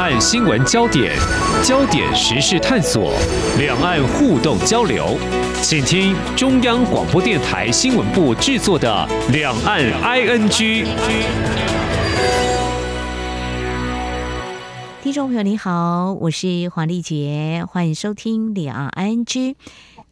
岸新闻焦点，焦点时事探索，两岸互动交流，请听中央广播电台新闻部制作的《两岸 ING》。听众朋友，你好，我是黄丽杰，欢迎收听《两岸 ING》。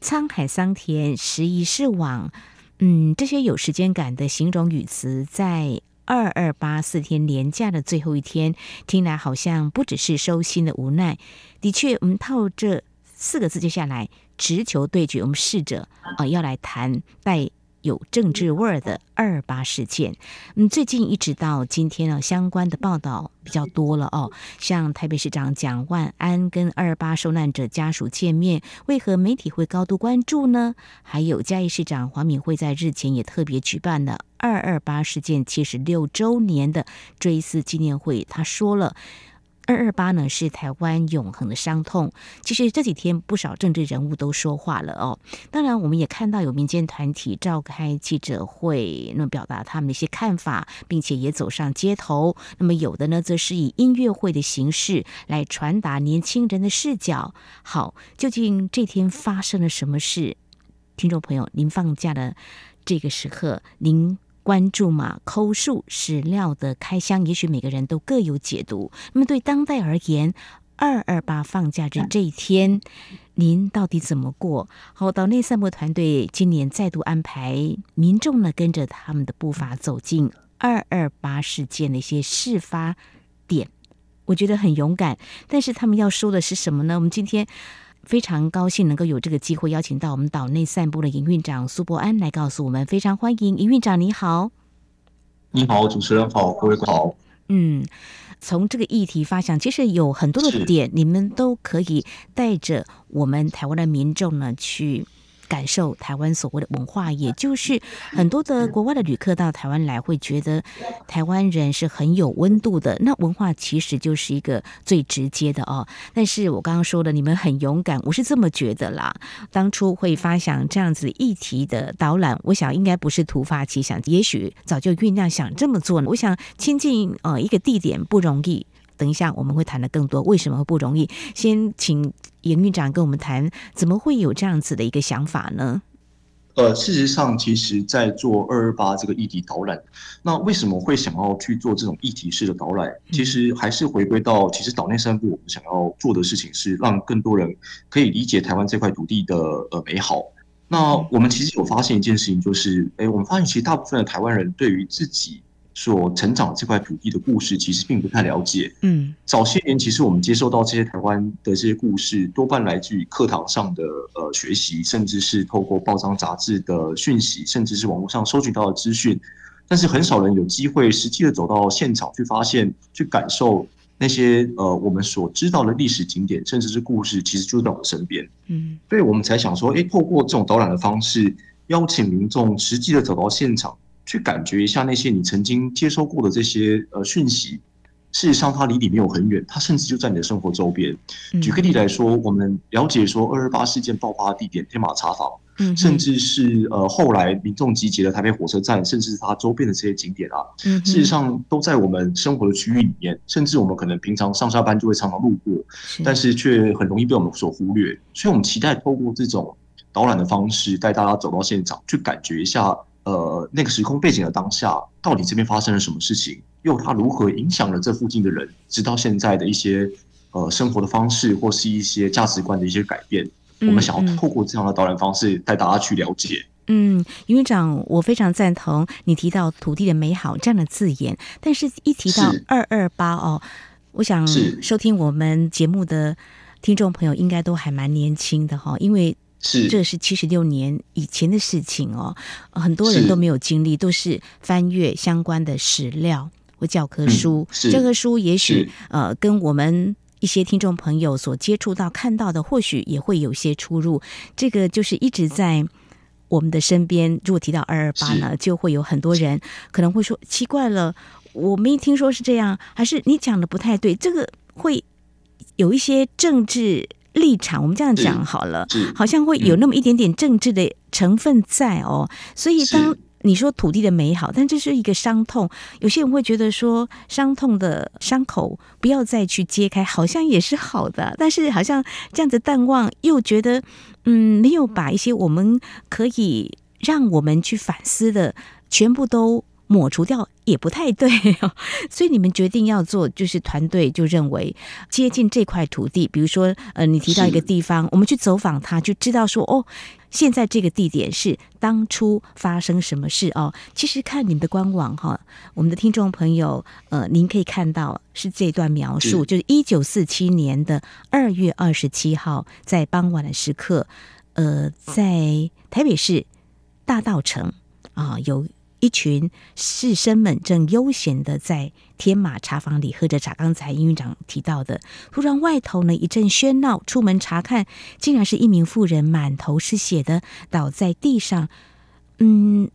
沧海桑田，时移世往，嗯，这些有时间感的形容语词在。二二八四天连假的最后一天，听来好像不只是收心的无奈。的确，我们套这四个字接下来，直球对决，我们试着啊、要来谈带。有政治味儿的二八事件，嗯，最近一直到今天呢，相关的报道比较多了哦。像台北市长蒋万安跟二二八受难者家属见面，为何媒体会高度关注呢？还有嘉义市长黄敏惠在日前也特别举办了二二八事件七十六周年的追思纪念会，他说了。二二八呢是台湾永恒的伤痛。其实这几天不少政治人物都说话了哦。当然，我们也看到有民间团体召开记者会，那么表达他们的一些看法，并且也走上街头。那么有的呢，则是以音乐会的形式来传达年轻人的视角。好，究竟这天发生了什么事？听众朋友，您放假的这个时刻，您。关注嘛，抠述史料的开箱，也许每个人都各有解读。那么对当代而言，二二八放假日这一天，您到底怎么过？好，岛内散步团队今年再度安排民众呢，跟着他们的步伐走进二二八事件的一些事发点，我觉得很勇敢。但是他们要说的是什么呢？我们今天。非常高兴能够有这个机会邀请到我们岛内散步的营运长苏博安来告诉我们，非常欢迎营运长，你好。你好，主持人好，各位好。嗯，从这个议题发想，其实有很多的点，你们都可以带着我们台湾的民众呢去。感受台湾所谓的文化，也就是很多的国外的旅客到台湾来，会觉得台湾人是很有温度的。那文化其实就是一个最直接的哦。但是我刚刚说的，你们很勇敢，我是这么觉得啦。当初会发想这样子议题的导览，我想应该不是突发奇想，也许早就酝酿想这么做呢。我想亲近呃一个地点不容易。等一下，我们会谈的更多，为什么会不容易？先请营运长跟我们谈，怎么会有这样子的一个想法呢？呃，事实上，其实，在做二二八这个议题导览，那为什么会想要去做这种议题式的导览？其实还是回归到，其实岛内散步我们想要做的事情是让更多人可以理解台湾这块土地的呃美好。那我们其实有发现一件事情，就是，哎，我们发现其实大部分的台湾人对于自己。所成长这块土地的故事，其实并不太了解。嗯，早些年其实我们接受到这些台湾的这些故事，多半来自于课堂上的呃学习，甚至是透过报章杂志的讯息，甚至是网络上收集到的资讯。但是很少人有机会实际的走到现场去发现、去感受那些呃我们所知道的历史景点，甚至是故事，其实就在我们身边。嗯，所以我们才想说，诶，透过这种导览的方式，邀请民众实际的走到现场。去感觉一下那些你曾经接收过的这些呃讯息，事实上它离你没有很远，它甚至就在你的生活周边。举个例来说，我们了解说二二八事件爆发的地点天马茶坊，甚至是呃后来民众集结的台北火车站，甚至是它周边的这些景点啊，事实上都在我们生活的区域里面，甚至我们可能平常上下班就会常常路过，但是却很容易被我们所忽略。所以，我们期待透过这种导览的方式，带大家走到现场，去感觉一下。呃，那个时空背景的当下，到底这边发生了什么事情？又它如何影响了这附近的人，直到现在的一些呃生活的方式，或是一些价值观的一些改变？嗯、我们想要透过这样的导览方式带大家去了解。嗯，营运长，我非常赞同你提到土地的美好这样的字眼，但是一提到二二八哦，我想收听我们节目的听众朋友应该都还蛮年轻的哈，因为。是，这是七十六年以前的事情哦，很多人都没有经历，都是翻阅相关的史料或教科书。嗯、教科书也许呃，跟我们一些听众朋友所接触到看到的，或许也会有些出入。这个就是一直在我们的身边。如果提到二二八呢，就会有很多人可能会说奇怪了，我没听说是这样，还是你讲的不太对？这个会有一些政治。立场，我们这样讲好了，好像会有那么一点点政治的成分在哦。所以当你说土地的美好，但这是一个伤痛。有些人会觉得说，伤痛的伤口不要再去揭开，好像也是好的。但是好像这样子淡忘，又觉得嗯，没有把一些我们可以让我们去反思的全部都。抹除掉也不太对哦，所以你们决定要做，就是团队就认为接近这块土地，比如说，呃，你提到一个地方，我们去走访他，就知道说，哦，现在这个地点是当初发生什么事哦。其实看你们的官网哈，我们的听众朋友，呃，您可以看到是这段描述，就是一九四七年的二月二十七号，在傍晚的时刻，呃，在台北市大道城啊有。一群士绅们正悠闲的在天马茶坊里喝着茶。刚才营运长提到的，突然外头呢一阵喧闹，出门查看，竟然是一名妇人满头是血的倒在地上。嗯，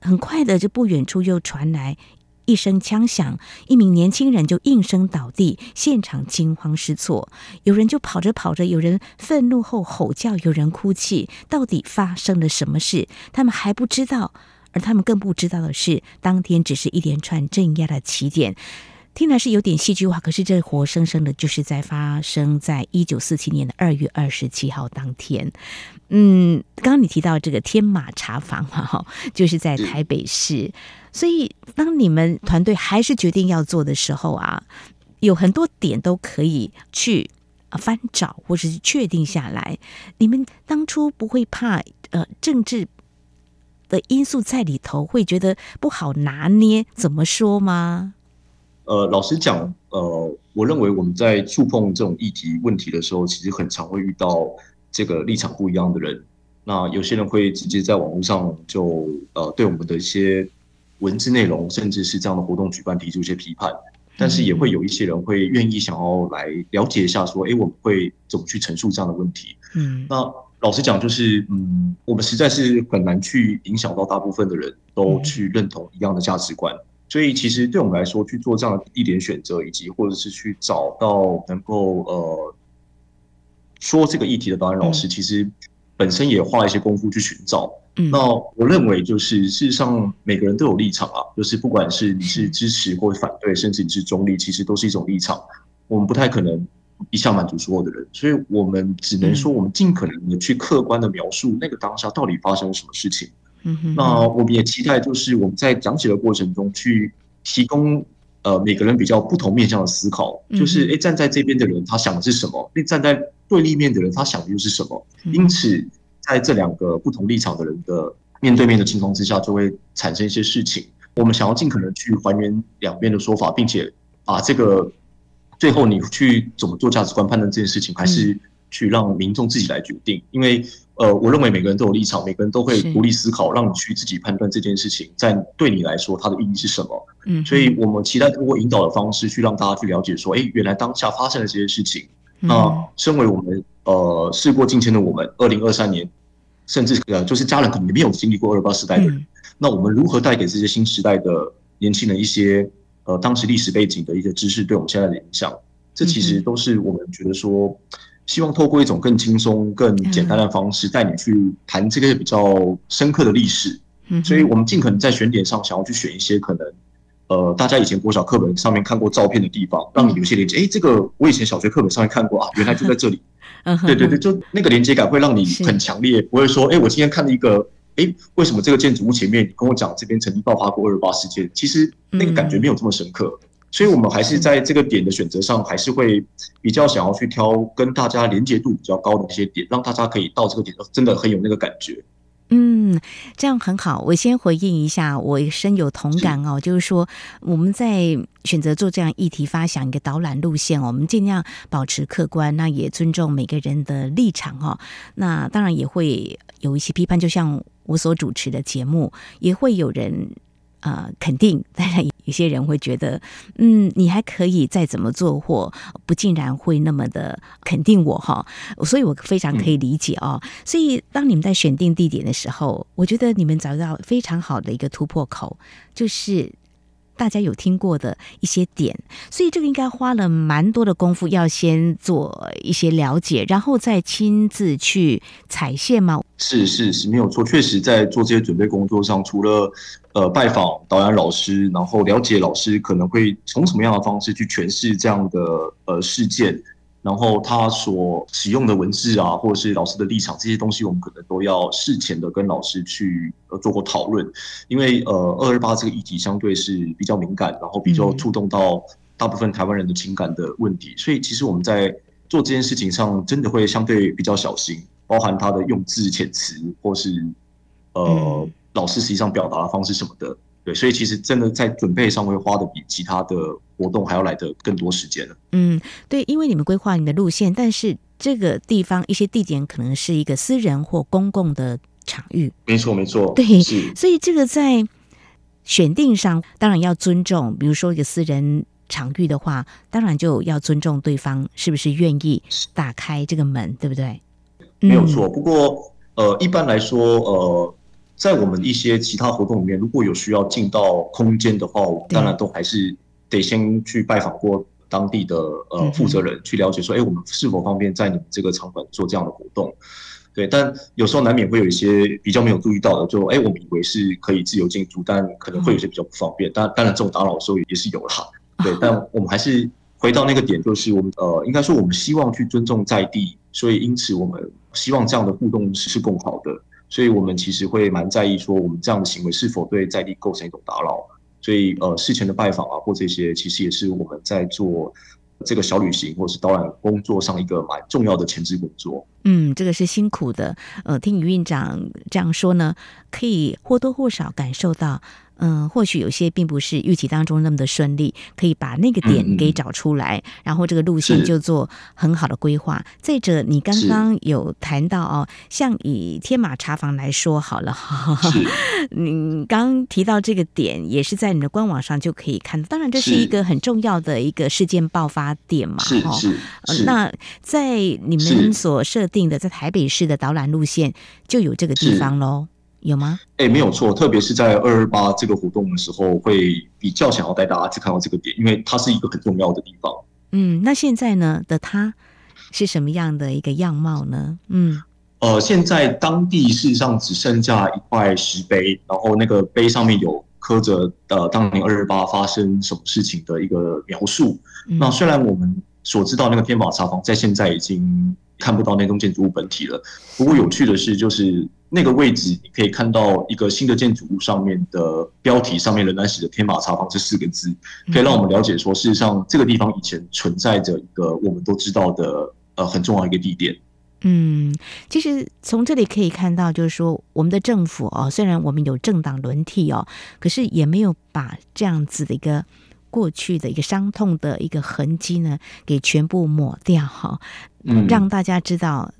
很快的，就不远处又传来一声枪响，一名年轻人就应声倒地，现场惊慌失措。有人就跑着跑着，有人愤怒后吼叫，有人哭泣。到底发生了什么事？他们还不知道。而他们更不知道的是，当天只是一连串镇压的起点，听来是有点戏剧化，可是这活生生的就是在发生在一九四七年的二月二十七号当天。嗯，刚刚你提到这个天马茶坊嘛，哈，就是在台北市。所以，当你们团队还是决定要做的时候啊，有很多点都可以去翻找，或者是确定下来。你们当初不会怕呃政治的因素在里头，会觉得不好拿捏，怎么说吗？呃，老实讲，呃，我认为我们在触碰这种议题问题的时候，其实很常会遇到这个立场不一样的人。那有些人会直接在网络上就呃对我们的一些文字内容，甚至是这样的活动举办提出一些批判，但是也会有一些人会愿意想要来了解一下，说，哎，我们会怎么去陈述这样的问题？嗯，那。老实讲，就是嗯，我们实在是很难去影响到大部分的人都去认同一样的价值观，嗯、所以其实对我们来说，去做这样的地点选择，以及或者是去找到能够呃说这个议题的导演老师，嗯、其实本身也花了一些功夫去寻找。嗯，那我认为就是事实上每个人都有立场啊，就是不管是你是支持或反对，甚至你是中立，其实都是一种立场。我们不太可能。一下满足所有的人，所以我们只能说，我们尽可能的去客观的描述那个当下到底发生了什么事情。嗯哼。那我们也期待，就是我们在讲解的过程中，去提供呃每个人比较不同面向的思考。就是诶，站在这边的人他想的是什么？那站在对立面的人他想的又是什么？因此，在这两个不同立场的人的面对面的情况之下，就会产生一些事情。我们想要尽可能去还原两边的说法，并且把这个。最后，你去怎么做价值观判断这件事情，还是去让民众自己来决定？因为，呃，我认为每个人都有立场，每个人都会独立思考，让你去自己判断这件事情在对你来说它的意义是什么。嗯，所以我们期待通过引导的方式去让大家去了解，说，哎，原来当下发生了这些事情。那身为我们呃事过境迁的我们，二零二三年，甚至呃就是家人可能也没有经历过二八时代的人，那我们如何带给这些新时代的年轻人一些？呃，当时历史背景的一些知识对我们现在的影响，这其实都是我们觉得说，希望透过一种更轻松、更简单的方式带你去谈这个比较深刻的历史。所以我们尽可能在选点上想要去选一些可能，呃，大家以前国小课本上面看过照片的地方，让你有些连接。哎，这个我以前小学课本上面看过啊，原来就在这里。对对对，就那个连接感会让你很强烈，不会说，哎，我今天看了一个。哎，为什么这个建筑物前面你跟我讲这边曾经爆发过二二八事件？其实那个感觉没有这么深刻，嗯、所以我们还是在这个点的选择上，还是会比较想要去挑跟大家连接度比较高的一些点，让大家可以到这个点真的很有那个感觉。嗯，这样很好。我先回应一下，我深有同感哦。是就是说，我们在选择做这样议题发想一个导览路线，我们尽量保持客观，那也尊重每个人的立场哦。那当然也会有一些批判，就像。我所主持的节目也会有人啊、呃、肯定，当 然有些人会觉得，嗯，你还可以再怎么做，或不竟然会那么的肯定我哈，所以我非常可以理解哦。嗯、所以当你们在选定地点的时候，我觉得你们找到非常好的一个突破口，就是大家有听过的一些点，所以这个应该花了蛮多的功夫，要先做一些了解，然后再亲自去踩线吗？是是是，没有错，确实在做这些准备工作上，除了呃拜访导演老师，然后了解老师可能会从什么样的方式去诠释这样的呃事件。然后他所使用的文字啊，或者是老师的立场这些东西，我们可能都要事前的跟老师去呃做过讨论，因为呃二二八这个议题相对是比较敏感，然后比较触动到大部分台湾人的情感的问题，所以其实我们在做这件事情上，真的会相对比较小心，包含他的用字遣词，或是呃老师实际上表达的方式什么的。对，所以其实真的在准备上会花的比其他的活动还要来的更多时间了。嗯，对，因为你们规划你的路线，但是这个地方一些地点可能是一个私人或公共的场域。没错，没错。对，是。所以这个在选定上当然要尊重，比如说一个私人场域的话，当然就要尊重对方是不是愿意打开这个门，对不对？没有错。不过呃，一般来说呃。在我们一些其他活动里面，如果有需要进到空间的话，我们当然都还是得先去拜访过当地的呃负责人，去了解说，哎，我们是否方便在你们这个场馆做这样的活动？对，但有时候难免会有一些比较没有注意到的，就哎，我们以为是可以自由进出，但可能会有些比较不方便。当然，当然这种打扰的时候也是有啦。对，但我们还是回到那个点，就是我们呃，应该说我们希望去尊重在地，所以因此我们希望这样的互动是更好的。所以我们其实会蛮在意说，我们这样的行为是否对在地构成一种打扰。所以呃，事前的拜访啊，或这些，其实也是我们在做这个小旅行或是导览工作上一个蛮重要的前置工作。嗯，这个是辛苦的。呃，听余院长这样说呢，可以或多或少感受到。嗯，或许有些并不是预期当中那么的顺利，可以把那个点给找出来，嗯、然后这个路线就做很好的规划。再者，你刚刚有谈到哦，像以天马茶房来说好了哈，你刚提到这个点也是在你的官网上就可以看到，当然这是一个很重要的一个事件爆发点嘛，是是，是。那在你们所设定的在台北市的导览路线就有这个地方喽。有吗？哎、欸，没有错，特别是在二二八这个活动的时候，会比较想要带大家去看到这个点，因为它是一个很重要的地方。嗯，那现在呢的它是什么样的一个样貌呢？嗯，呃，现在当地事实上只剩下一块石碑，然后那个碑上面有刻着呃当年二二八发生什么事情的一个描述。嗯、那虽然我们所知道那个天马茶房在现在已经看不到那栋建筑物本体了，不过有趣的是就是。那个位置，你可以看到一个新的建筑物上面的标题上面仍然写着“天马茶坊”这四个字，可以让我们了解说，事实上这个地方以前存在着一个我们都知道的呃很重要一个地点。嗯，其实从这里可以看到，就是说我们的政府哦，虽然我们有政党轮替哦，可是也没有把这样子的一个过去的一个伤痛的一个痕迹呢给全部抹掉哈，嗯，让大家知道。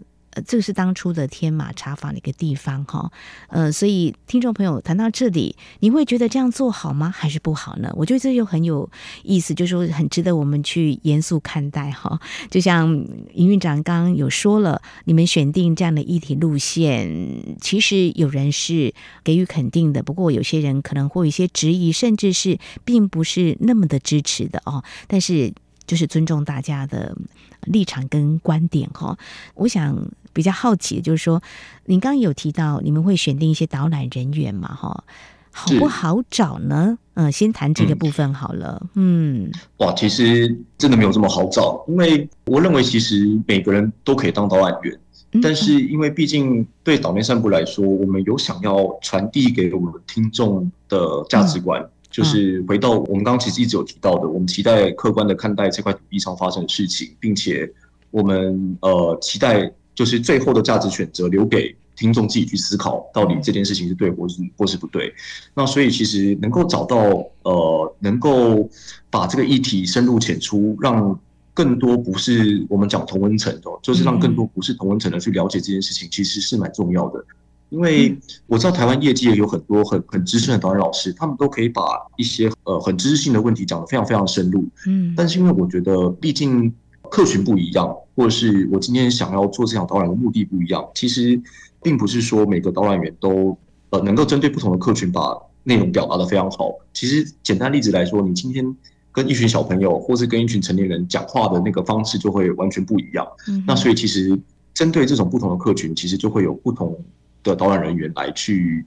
这个是当初的天马茶坊的一个地方哈，呃，所以听众朋友谈到这里，你会觉得这样做好吗？还是不好呢？我觉得这又很有意思，就是说很值得我们去严肃看待哈。就像营运长刚刚有说了，你们选定这样的议题路线，其实有人是给予肯定的，不过有些人可能会有一些质疑，甚至是并不是那么的支持的哦。但是就是尊重大家的立场跟观点哈。我想。比较好奇的就是说，您刚刚有提到你们会选定一些导览人员嘛？哈，好不好找呢？嗯，先谈这个部分好了。嗯，哇，其实真的没有这么好找，因为我认为其实每个人都可以当导览员，但是因为毕竟对岛内散步来说，我们有想要传递给我们听众的价值观，就是回到我们刚刚其实一直有提到的，我们期待客观的看待这块土地上发生的事情，并且我们呃期待。就是最后的价值选择留给听众自己去思考，到底这件事情是对或是或是不对。那所以其实能够找到呃，能够把这个议题深入浅出，让更多不是我们讲同温层的，就是让更多不是同温层的去了解这件事情，其实是蛮重要的。因为我知道台湾业界有很多很很资深的导演老师，他们都可以把一些呃很知识性的问题讲得非常非常深入。嗯，但是因为我觉得毕竟。客群不一样，或者是我今天想要做这场导览的目的不一样。其实，并不是说每个导览员都呃能够针对不同的客群把内容表达的非常好。其实简单例子来说，你今天跟一群小朋友，或是跟一群成年人讲话的那个方式就会完全不一样。嗯、那所以其实针对这种不同的客群，其实就会有不同的导览人员来去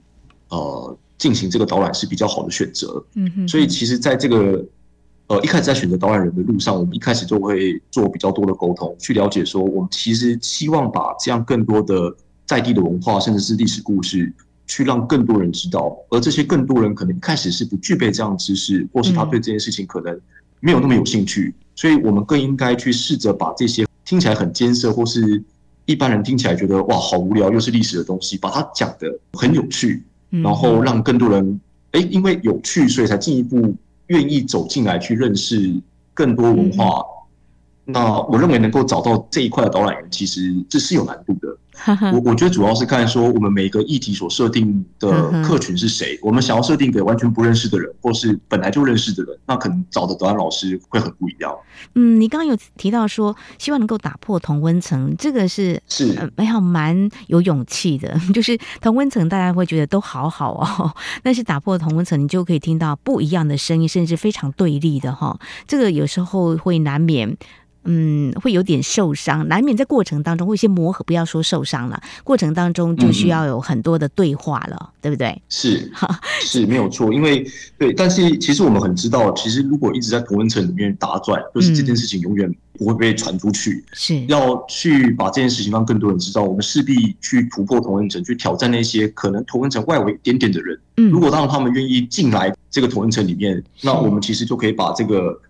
呃进行这个导览是比较好的选择。嗯哼。所以其实在这个呃一开始在选择导演人的路上，我们一开始就会做比较多的沟通，去了解说我们其实希望把这样更多的在地的文化，甚至是历史故事。去让更多人知道，而这些更多人可能一开始是不具备这样的知识，或是他对这件事情可能没有那么有兴趣，所以我们更应该去试着把这些听起来很艰涩，或是一般人听起来觉得哇好无聊，又是历史的东西，把它讲得很有趣，然后让更多人哎因为有趣，所以才进一步愿意走进来去认识更多文化。那我认为能够找到这一块的导览员，其实这是有难度的。我我觉得主要是看说我们每个议题所设定的客群是谁，我们想要设定给完全不认识的人，或是本来就认识的人，那可能找的导览老师会很不一样。嗯，你刚刚有提到说希望能够打破同温层，这个是是还好蛮有勇气的。就是同温层大家会觉得都好好哦，但是打破同温层，你就可以听到不一样的声音，甚至非常对立的哈。这个有时候会难免。嗯，会有点受伤，难免在过程当中会有些磨合。不要说受伤了，过程当中就需要有很多的对话了，嗯、对不对？是，是没有错。因为对，但是其实我们很知道，其实如果一直在同温层里面打转，就是这件事情永远不会被传出去。是、嗯、要去把这件事情让更多人知道，我们势必去突破同温层，去挑战那些可能同温层外围一点点的人。嗯，如果让他们愿意进来这个同温层里面，那我们其实就可以把这个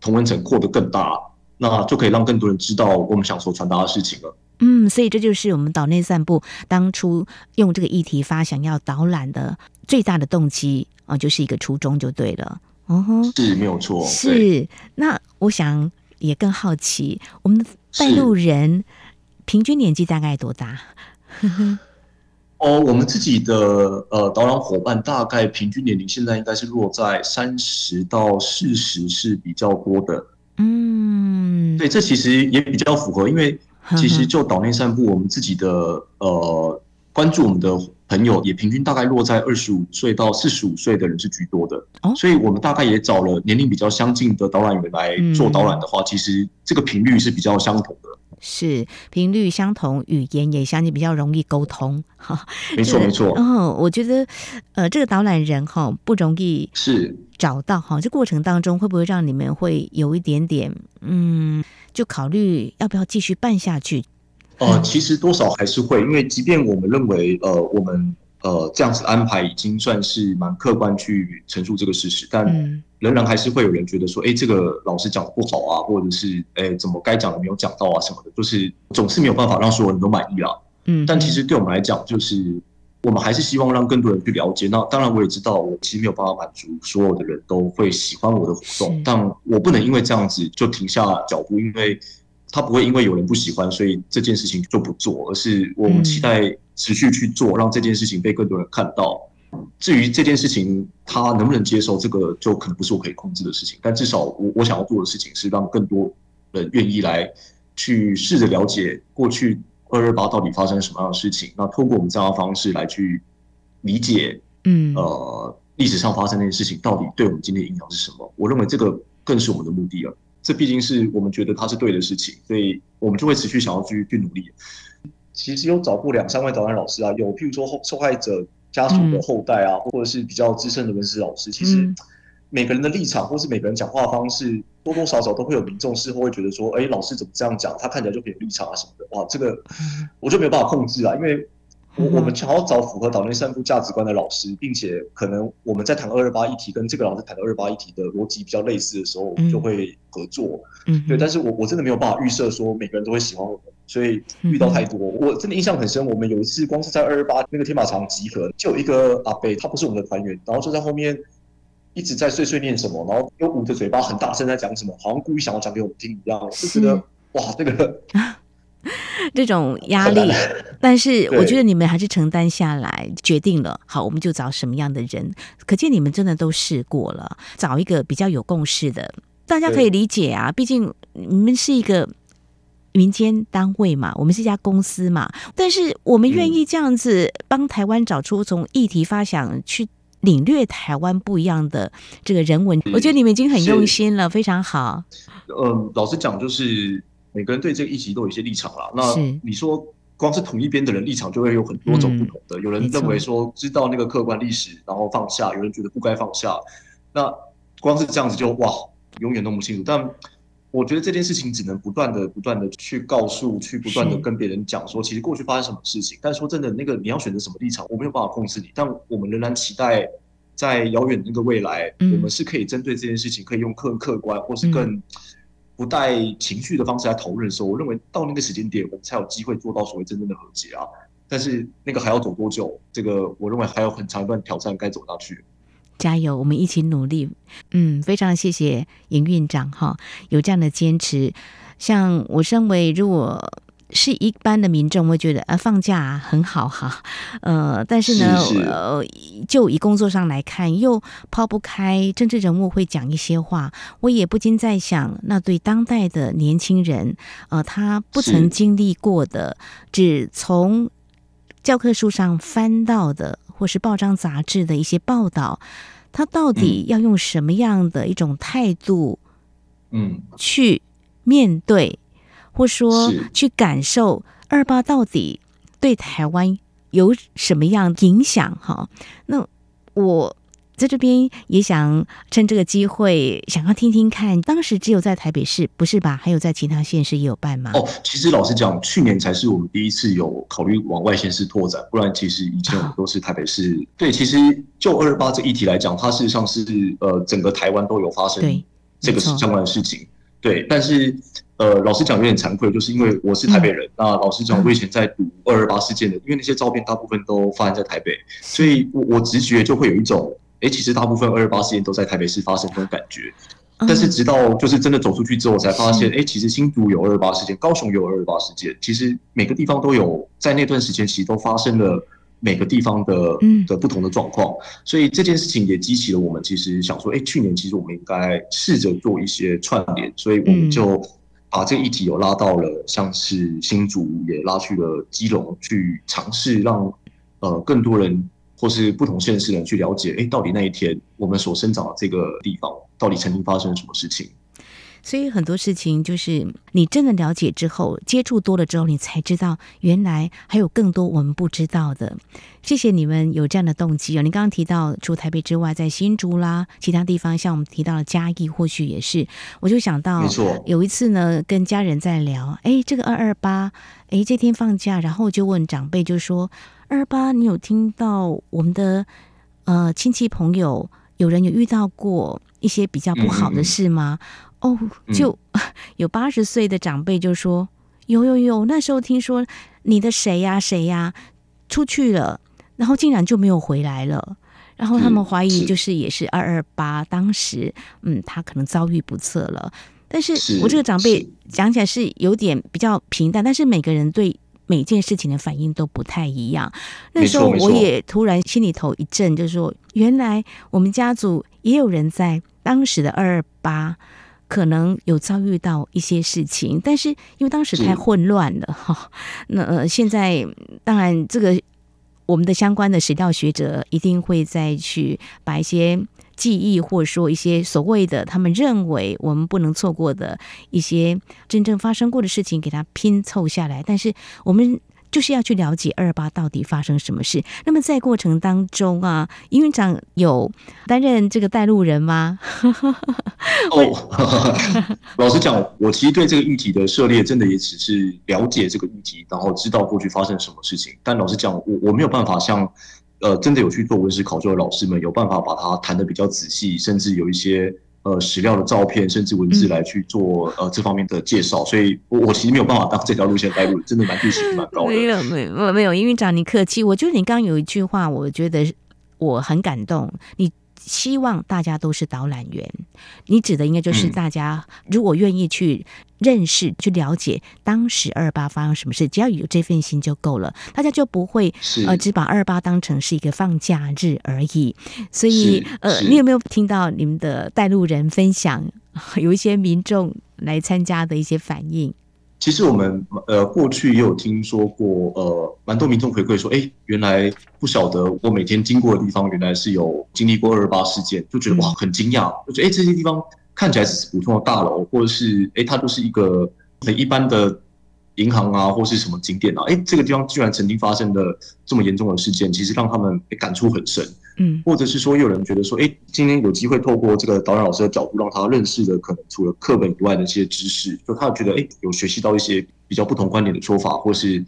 同温层扩得更大。那就可以让更多人知道我们想所传达的事情了。嗯，所以这就是我们岛内散步当初用这个议题发想要导览的最大的动机啊，就是一个初衷就对了。哦，是没有错。是。那我想也更好奇，我们的带路人平均年纪大概多大？哦，我们自己的呃导览伙伴大概平均年龄现在应该是落在三十到四十是比较多的。嗯，对，这其实也比较符合，因为其实就岛内散步，我们自己的呃关注我们的朋友也平均大概落在二十五岁到四十五岁的人是居多的，所以我们大概也找了年龄比较相近的导览员来做导览的话，其实这个频率是比较相同的。是频率相同，语言也相近，比较容易沟通。哈，没错没错。哦，我觉得，呃，这个导览人哈不容易是找到哈。这过程当中会不会让你们会有一点点嗯，就考虑要不要继续办下去？呃，其实多少还是会，因为即便我们认为呃我们。呃，这样子安排已经算是蛮客观去陈述这个事实，但仍然还是会有人觉得说，哎，这个老师讲的不好啊，或者是哎，怎么该讲的没有讲到啊什么的，就是总是没有办法让所有人都满意啊。嗯，但其实对我们来讲，就是我们还是希望让更多人去了解。那当然，我也知道我其实没有办法满足所有的人都会喜欢我的活动，但我不能因为这样子就停下脚步，因为他不会因为有人不喜欢，所以这件事情就不做，而是我们期待。持续去做，让这件事情被更多人看到。至于这件事情他能不能接受，这个就可能不是我可以控制的事情。但至少我我想要做的事情是让更多人愿意来去试着了解过去二二八到底发生什么样的事情。那通过我们这样的方式来去理解，嗯，呃，历史上发生那些事情到底对我们今天的影响是什么？我认为这个更是我们的目的了。这毕竟是我们觉得它是对的事情，所以我们就会持续想要去去努力。其实有找过两三位导演老师啊，有譬如说后受害者家属的后代啊，或者是比较资深的文史老师。其实每个人的立场，或是每个人讲话方式，多多少少都会有民众事后会觉得说，哎，老师怎么这样讲？他看起来就很有立场啊什么的。哇，这个我就没有办法控制啊，因为我我们想要找符合岛内散步价值观的老师，并且可能我们在谈二二八议题，跟这个老师谈的二二八议题的逻辑比较类似的时候，我们就会合作。嗯，对。但是我我真的没有办法预设说每个人都会喜欢我们。所以遇到太多，我真的印象很深。我们有一次，光是在二二八那个天马场集合，就有一个阿贝，他不是我们的团员，然后就在后面一直在碎碎念什么，然后又捂着嘴巴很大声在讲什么，好像故意想要讲给我们听一样。我就觉得哇，这个这种压力，但是我觉得你们还是承担下来，决定了好，我们就找什么样的人。可见你们真的都试过了，找一个比较有共识的，大家可以理解啊。毕竟你们是一个。民间单位嘛，我们是一家公司嘛，但是我们愿意这样子帮台湾找出从议题发想去领略台湾不一样的这个人文。我觉得你们已经很用心了，非常好。嗯，老实讲，就是每个人对这个议题都有一些立场啦。那你说，光是同一边的人立场就会有很多种不同的。嗯、有人认为说知道那个客观历史，然后放下；有人觉得不该放下。那光是这样子就哇，永远弄不清楚。但我觉得这件事情只能不断的、不断的去告诉，去不断的跟别人讲说，其实过去发生什么事情。但说真的，那个你要选择什么立场，我没有办法控制你。但我们仍然期待，在遥远的那个未来，嗯、我们是可以针对这件事情，可以用更客观，或是更不带情绪的方式来讨论的时候，我认为到那个时间点，我们才有机会做到所谓真正的和解啊。但是那个还要走多久？这个我认为还有很长一段挑战该走下去。加油，我们一起努力。嗯，非常谢谢营运长哈，有这样的坚持。像我身为如果是一般的民众，我会觉得呃放假很好哈，呃，但是呢，是是呃，就以工作上来看，又抛不开政治人物会讲一些话，我也不禁在想，那对当代的年轻人，呃，他不曾经历过的，只从教科书上翻到的。或是报章杂志的一些报道，他到底要用什么样的一种态度，嗯，去面对，或说去感受二八到底对台湾有什么样影响？哈，那我。在这边也想趁这个机会，想要听听看，当时只有在台北市，不是吧？还有在其他县市也有办吗？哦，其实老实讲，去年才是我们第一次有考虑往外县市拓展，不然其实以前我们都是台北市。哦、对，其实就二二八这议题来讲，它事实上是呃整个台湾都有发生这个相关的事情。对，对，但是呃老实讲有点惭愧，就是因为我是台北人，嗯、那老实讲我以前在读二二八事件的，因为那些照片大部分都发生在台北，所以我我直觉就会有一种。哎，其实大部分二二八事件都在台北市发生，这种感觉。但是直到就是真的走出去之后，才发现，哎，其实新竹有二二八事件，高雄有二二八事件，其实每个地方都有，在那段时间其实都发生了每个地方的的不同的状况。所以这件事情也激起了我们，其实想说，哎，去年其实我们应该试着做一些串联，所以我们就把这个议题有拉到了，像是新竹也拉去了基隆，去尝试让呃更多人。或是不同县市的人去了解，哎，到底那一天我们所生长的这个地方，到底曾经发生了什么事情？所以很多事情就是你真的了解之后，接触多了之后，你才知道原来还有更多我们不知道的。谢谢你们有这样的动机哦。你刚刚提到除台北之外，在新竹啦，其他地方，像我们提到了嘉义，或许也是。我就想到，没错，有一次呢，跟家人在聊，哎，这个二二八，哎，这天放假，然后就问长辈，就说。二八，你有听到我们的呃亲戚朋友有人有遇到过一些比较不好的事吗？嗯嗯。哦，就、嗯、有八十岁的长辈就说有有有，那时候听说你的谁呀谁呀出去了，然后竟然就没有回来了，然后他们怀疑就是也是二二八当时嗯他可能遭遇不测了，但是我这个长辈讲起来是有点比较平淡，但是每个人对。每件事情的反应都不太一样。那时候我也突然心里头一震，就是说，原来我们家族也有人在当时的二二八可能有遭遇到一些事情，但是因为当时太混乱了哈。那呃，现在当然这个我们的相关的史料学者一定会再去把一些。记忆，或者说一些所谓的他们认为我们不能错过的一些真正发生过的事情，给它拼凑下来。但是我们就是要去了解二二八到底发生什么事。那么在过程当中啊，营运长有担任这个带路人吗？哦，老实讲，我其实对这个议题的涉猎，真的也只是了解这个议题，然后知道过去发生什么事情。但老实讲，我我没有办法像。呃，真的有去做文史考究的老师们，有办法把它谈得比较仔细，甚至有一些呃史料的照片，甚至文字来去做呃这方面的介绍。所以我，我我其实没有办法当这条路线带路，真的难度其实蛮高的。没有，没有，没有，因为长，你客气。我觉得你刚刚有一句话，我觉得我很感动。你。希望大家都是导览员，你指的应该就是大家如果愿意去认识、去了解当时二二八发生什么事，只要有这份心就够了，大家就不会呃只把二二八当成是一个放假日而已。所以呃，你有没有听到你们的带路人分享有一些民众来参加的一些反应？其实我们呃过去也有听说过，呃，蛮多民众回馈说，哎，原来不晓得我每天经过的地方，原来是有经历过二二八事件，就觉得哇很惊讶，就觉得哎这些地方看起来只是普通的大楼，或者是哎它就是一个很一般的银行啊，或是什么景点啊，哎这个地方居然曾经发生的这么严重的事件，其实让他们感触很深。嗯，或者是说，有人觉得说，哎，今天有机会透过这个导演老师的角度，让他认识的可能除了课本以外的一些知识，就他觉得，哎，有学习到一些比较不同观点的说法，或是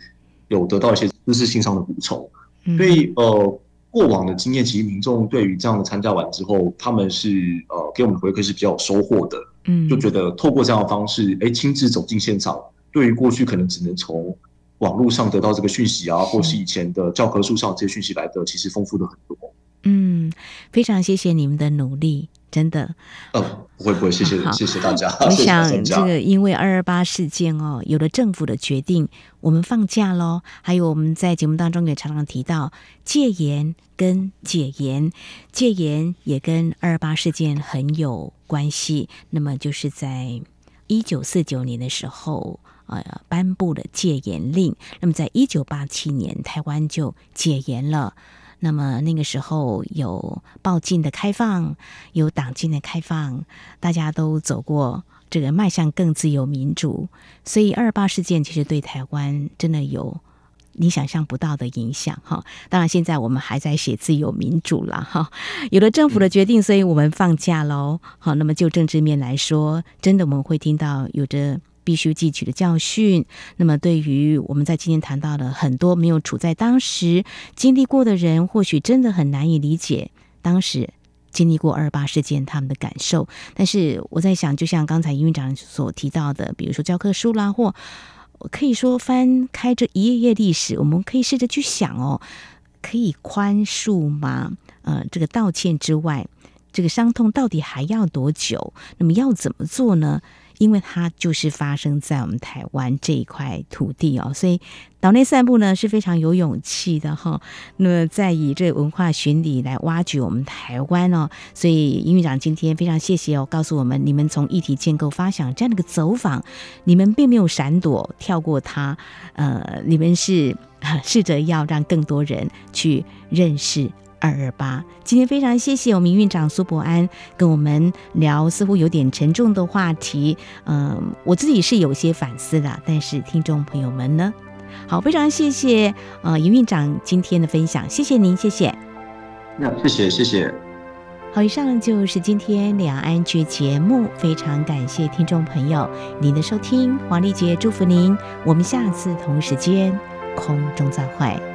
有得到一些知识性上的补充。所以，呃，过往的经验，其实民众对于这样的参加完之后，他们是呃给我们的回馈是比较有收获的。嗯，就觉得透过这样的方式，哎，亲自走进现场，对于过去可能只能从网络上得到这个讯息啊，或是以前的教科书上这些讯息来的，其实丰富的很多。嗯，非常谢谢你们的努力，真的。哦，不会不会，谢谢谢谢大家。我想这个因为二二八事件哦，有了政府的决定，我们放假喽。还有我们在节目当中也常常提到戒严跟解严，戒严也跟二二八事件很有关系。那么就是在一九四九年的时候，呃，颁布了戒严令。那么在一九八七年，台湾就解严了。那么那个时候有报禁的开放，有党禁的开放，大家都走过这个迈向更自由民主，所以二八事件其实对台湾真的有你想象不到的影响哈。当然现在我们还在写自由民主了哈，有了政府的决定，所以我们放假喽。好，那么就政治面来说，真的我们会听到有着。必须汲取的教训。那么，对于我们在今天谈到的很多没有处在当时经历过的人，或许真的很难以理解当时经历过二八事件他们的感受。但是我在想，就像刚才营运长所提到的，比如说教科书啦，或可以说翻开这一页页历史，我们可以试着去想哦，可以宽恕吗？呃，这个道歉之外，这个伤痛到底还要多久？那么要怎么做呢？因为它就是发生在我们台湾这一块土地哦，所以岛内散步呢是非常有勇气的哈。那么在以这文化巡礼来挖掘我们台湾哦，所以营运长今天非常谢谢哦，告诉我们你们从议题建构发想这样的一个走访，你们并没有闪躲跳过它，呃，你们是试着要让更多人去认识。二二八，今天非常谢谢我们营运长苏博安跟我们聊似乎有点沉重的话题，嗯，我自己是有些反思的，但是听众朋友们呢？好，非常谢谢呃营运长今天的分享，谢谢您，谢谢。那谢谢谢谢。好，以上就是今天两岸 ING 节目，非常感谢听众朋友您的收听，黄丽杰祝福您，我们下次同时间空中再会。